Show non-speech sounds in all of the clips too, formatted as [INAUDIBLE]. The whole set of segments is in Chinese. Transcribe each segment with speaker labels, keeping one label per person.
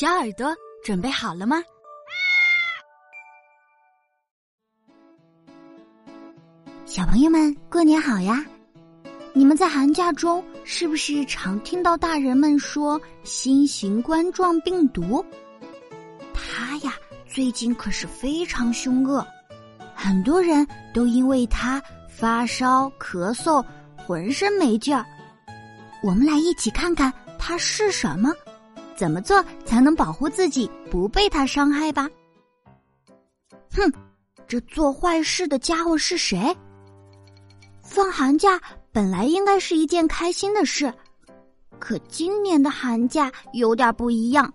Speaker 1: 小耳朵准备好了吗？
Speaker 2: 小朋友们，过年好呀！你们在寒假中是不是常听到大人们说新型冠状病毒？它呀，最近可是非常凶恶，很多人都因为它发烧、咳嗽，浑身没劲儿。我们来一起看看它是什么，怎么做才能保护自己不被他伤害吧？哼，这做坏事的家伙是谁？放寒假本来应该是一件开心的事，可今年的寒假有点不一样。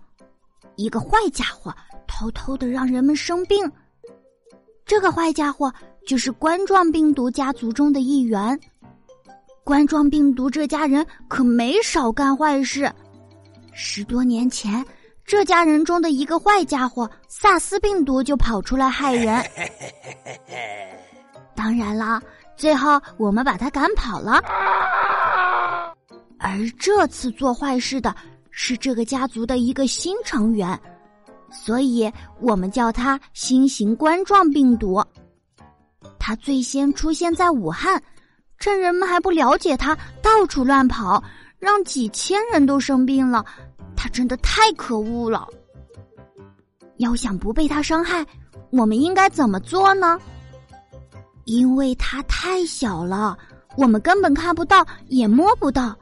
Speaker 2: 一个坏家伙偷偷的让人们生病。这个坏家伙就是冠状病毒家族中的一员。冠状病毒这家人可没少干坏事。十多年前，这家人中的一个坏家伙萨斯病毒就跑出来害人。[LAUGHS] 当然啦。最后，我们把他赶跑了。而这次做坏事的是这个家族的一个新成员，所以我们叫他新型冠状病毒。他最先出现在武汉，趁人们还不了解他，到处乱跑，让几千人都生病了。他真的太可恶了。要想不被他伤害，我们应该怎么做呢？因为它太小了，我们根本看不到，也摸不到，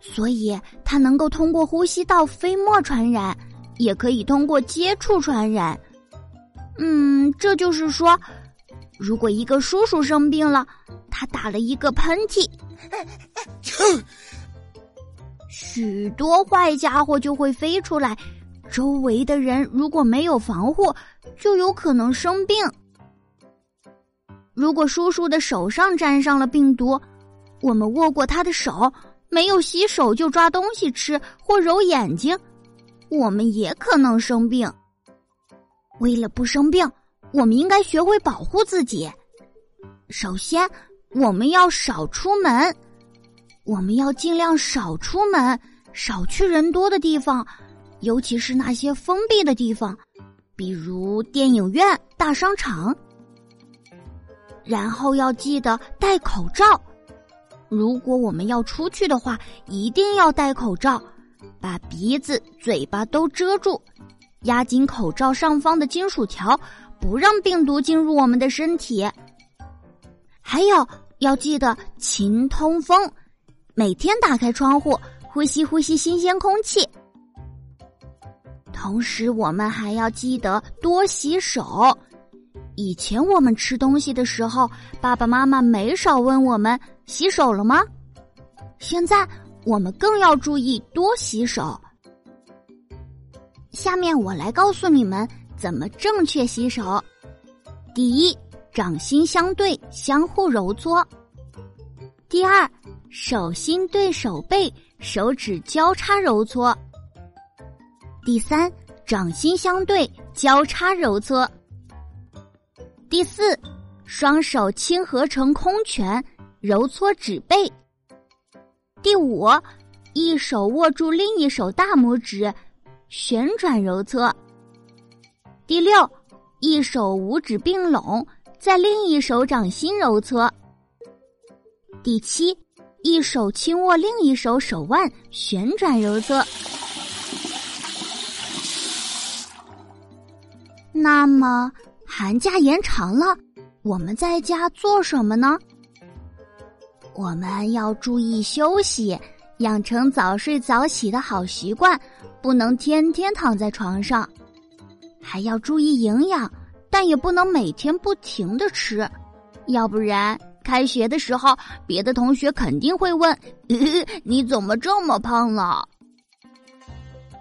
Speaker 2: 所以它能够通过呼吸道飞沫传染，也可以通过接触传染。嗯，这就是说，如果一个叔叔生病了，他打了一个喷嚏，许多坏家伙就会飞出来，周围的人如果没有防护，就有可能生病。如果叔叔的手上沾上了病毒，我们握过他的手，没有洗手就抓东西吃或揉眼睛，我们也可能生病。为了不生病，我们应该学会保护自己。首先，我们要少出门，我们要尽量少出门，少去人多的地方，尤其是那些封闭的地方，比如电影院、大商场。然后要记得戴口罩。如果我们要出去的话，一定要戴口罩，把鼻子、嘴巴都遮住，压紧口罩上方的金属条，不让病毒进入我们的身体。还有要记得勤通风，每天打开窗户，呼吸呼吸新鲜空气。同时，我们还要记得多洗手。以前我们吃东西的时候，爸爸妈妈没少问我们洗手了吗？现在我们更要注意多洗手。下面我来告诉你们怎么正确洗手。第一，掌心相对，相互揉搓；第二，手心对手背，手指交叉揉搓；第三，掌心相对，交叉揉搓。第四，双手轻合成空拳，揉搓指背。第五，一手握住另一手大拇指，旋转揉搓。第六，一手五指并拢，在另一手掌心揉搓。第七，一手轻握另一手手腕，旋转揉搓。那么。寒假延长了，我们在家做什么呢？我们要注意休息，养成早睡早起的好习惯，不能天天躺在床上。还要注意营养，但也不能每天不停的吃，要不然开学的时候，别的同学肯定会问：“ [LAUGHS] 你怎么这么胖了？”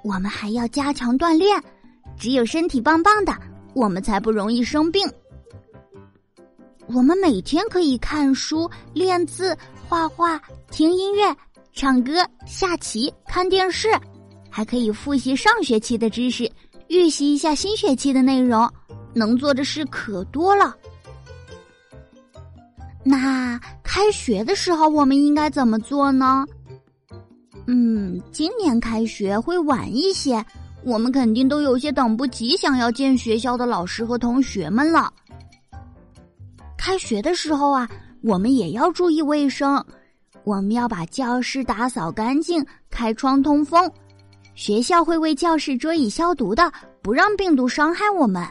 Speaker 2: 我们还要加强锻炼，只有身体棒棒的。我们才不容易生病。我们每天可以看书、练字、画画、听音乐、唱歌、下棋、看电视，还可以复习上学期的知识，预习一下新学期的内容。能做的事可多了。那开学的时候我们应该怎么做呢？嗯，今年开学会晚一些。我们肯定都有些等不及，想要见学校的老师和同学们了。开学的时候啊，我们也要注意卫生，我们要把教室打扫干净，开窗通风。学校会为教室桌椅消毒的，不让病毒伤害我们。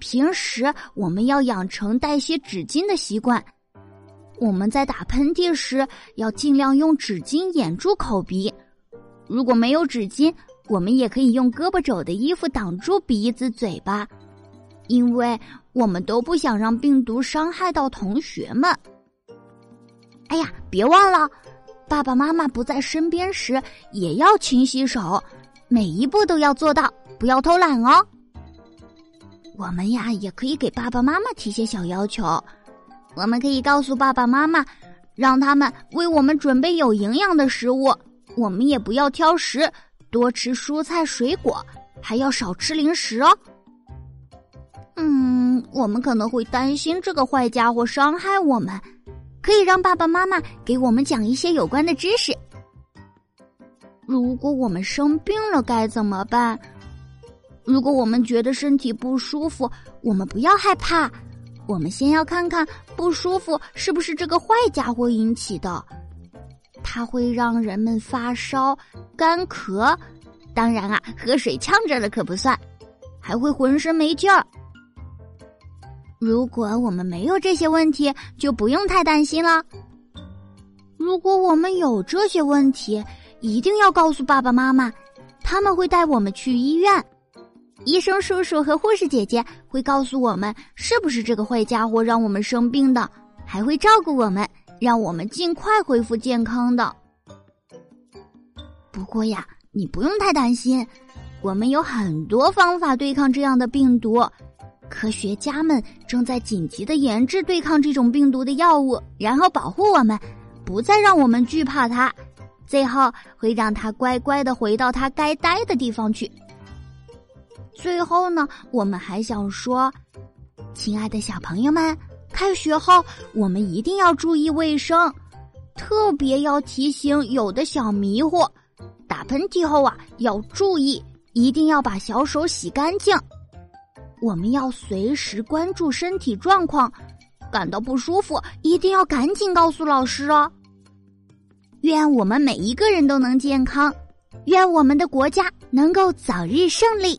Speaker 2: 平时我们要养成带些纸巾的习惯。我们在打喷嚏时要尽量用纸巾掩住口鼻。如果没有纸巾，我们也可以用胳膊肘的衣服挡住鼻子、嘴巴，因为我们都不想让病毒伤害到同学们。哎呀，别忘了，爸爸妈妈不在身边时也要勤洗手，每一步都要做到，不要偷懒哦。我们呀，也可以给爸爸妈妈提些小要求。我们可以告诉爸爸妈妈，让他们为我们准备有营养的食物。我们也不要挑食，多吃蔬菜水果，还要少吃零食哦。嗯，我们可能会担心这个坏家伙伤害我们，可以让爸爸妈妈给我们讲一些有关的知识。如果我们生病了该怎么办？如果我们觉得身体不舒服，我们不要害怕。我们先要看看不舒服是不是这个坏家伙引起的，它会让人们发烧、干咳，当然啊，喝水呛着了可不算，还会浑身没劲儿。如果我们没有这些问题，就不用太担心了。如果我们有这些问题，一定要告诉爸爸妈妈，他们会带我们去医院。医生叔叔和护士姐姐会告诉我们是不是这个坏家伙让我们生病的，还会照顾我们，让我们尽快恢复健康的。不过呀，你不用太担心，我们有很多方法对抗这样的病毒。科学家们正在紧急的研制对抗这种病毒的药物，然后保护我们，不再让我们惧怕它，最后会让它乖乖的回到它该待的地方去。最后呢，我们还想说，亲爱的小朋友们，开学后我们一定要注意卫生，特别要提醒有的小迷糊，打喷嚏后啊要注意，一定要把小手洗干净。我们要随时关注身体状况，感到不舒服一定要赶紧告诉老师哦。愿我们每一个人都能健康，愿我们的国家能够早日胜利。